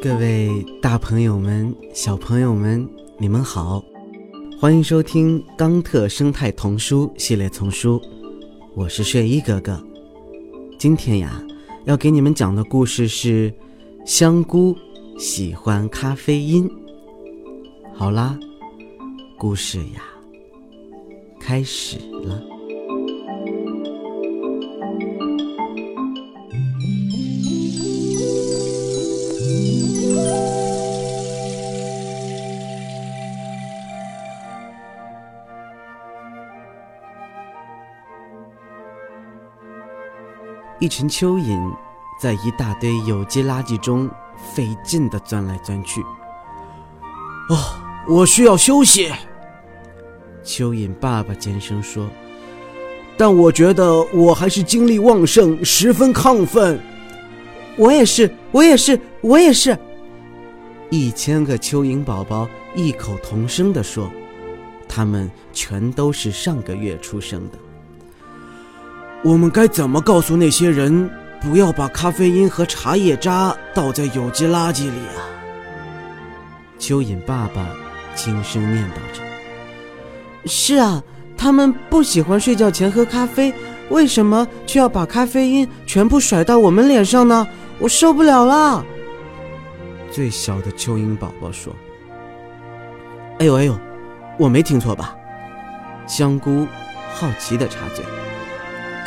各位大朋友们、小朋友们，你们好，欢迎收听《冈特生态童书系列丛书》，我是睡衣哥哥。今天呀，要给你们讲的故事是《香菇喜欢咖啡因》。好啦，故事呀，开始了。一群蚯蚓在一大堆有机垃圾中费劲地钻来钻去。哦，我需要休息。蚯蚓爸爸尖声说：“但我觉得我还是精力旺盛，十分亢奋。”我也是，我也是，我也是。一千个蚯蚓宝宝异口同声地说：“他们全都是上个月出生的。”我们该怎么告诉那些人不要把咖啡因和茶叶渣倒在有机垃圾里啊？蚯蚓爸爸轻声念叨着：“是啊，他们不喜欢睡觉前喝咖啡，为什么却要把咖啡因全部甩到我们脸上呢？我受不了了。”最小的蚯蚓宝宝说：“哎呦哎呦，我没听错吧？”香菇好奇地插嘴。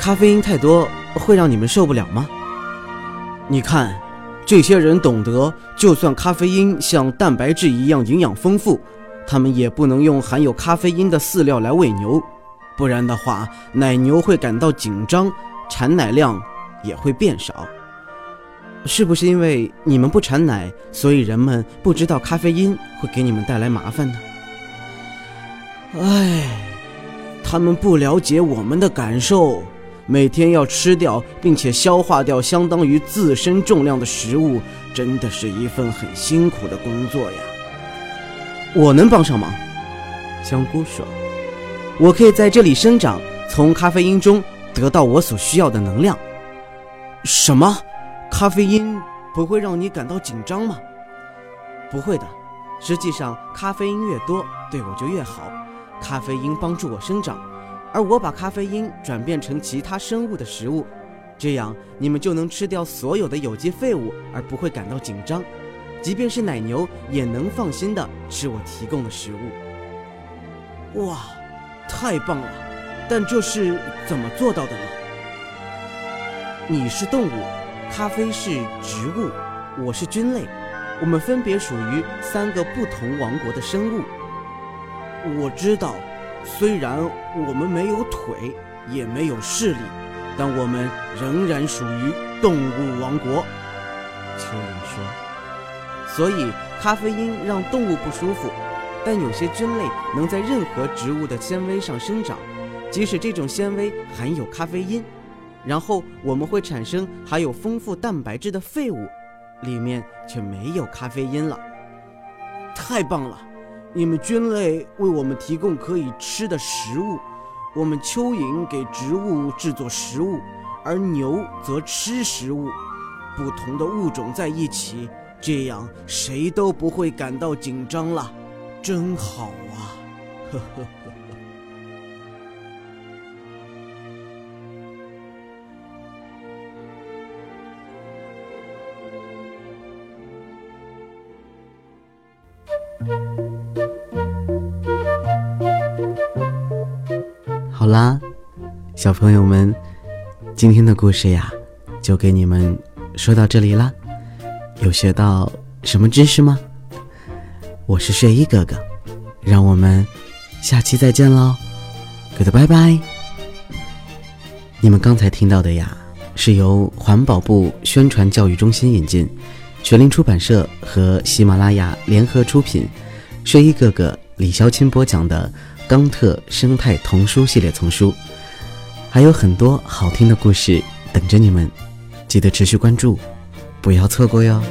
咖啡因太多会让你们受不了吗？你看，这些人懂得，就算咖啡因像蛋白质一样营养丰富，他们也不能用含有咖啡因的饲料来喂牛，不然的话，奶牛会感到紧张，产奶量也会变少。是不是因为你们不产奶，所以人们不知道咖啡因会给你们带来麻烦呢？唉，他们不了解我们的感受。每天要吃掉并且消化掉相当于自身重量的食物，真的是一份很辛苦的工作呀。我能帮上忙，香菇说：“我可以在这里生长，从咖啡因中得到我所需要的能量。”什么？咖啡因不会让你感到紧张吗？不会的，实际上咖啡因越多，对我就越好。咖啡因帮助我生长。而我把咖啡因转变成其他生物的食物，这样你们就能吃掉所有的有机废物，而不会感到紧张。即便是奶牛也能放心的吃我提供的食物。哇，太棒了！但这是怎么做到的呢？你是动物，咖啡是植物，我是菌类，我们分别属于三个不同王国的生物。我知道。虽然我们没有腿，也没有视力，但我们仍然属于动物王国。蚯蚓说：“所以咖啡因让动物不舒服，但有些菌类能在任何植物的纤维上生长，即使这种纤维含有咖啡因。然后我们会产生含有丰富蛋白质的废物，里面却没有咖啡因了。太棒了！”你们菌类为我们提供可以吃的食物，我们蚯蚓给植物制作食物，而牛则吃食物。不同的物种在一起，这样谁都不会感到紧张了，真好啊！呵呵呵。好啦，小朋友们，今天的故事呀，就给你们说到这里啦。有学到什么知识吗？我是睡衣哥哥，让我们下期再见喽，good 拜拜。你们刚才听到的呀，是由环保部宣传教育中心引进，学林出版社和喜马拉雅联合出品，睡衣哥哥李潇钦播讲的。冈特生态童书系列丛书，还有很多好听的故事等着你们，记得持续关注，不要错过哟。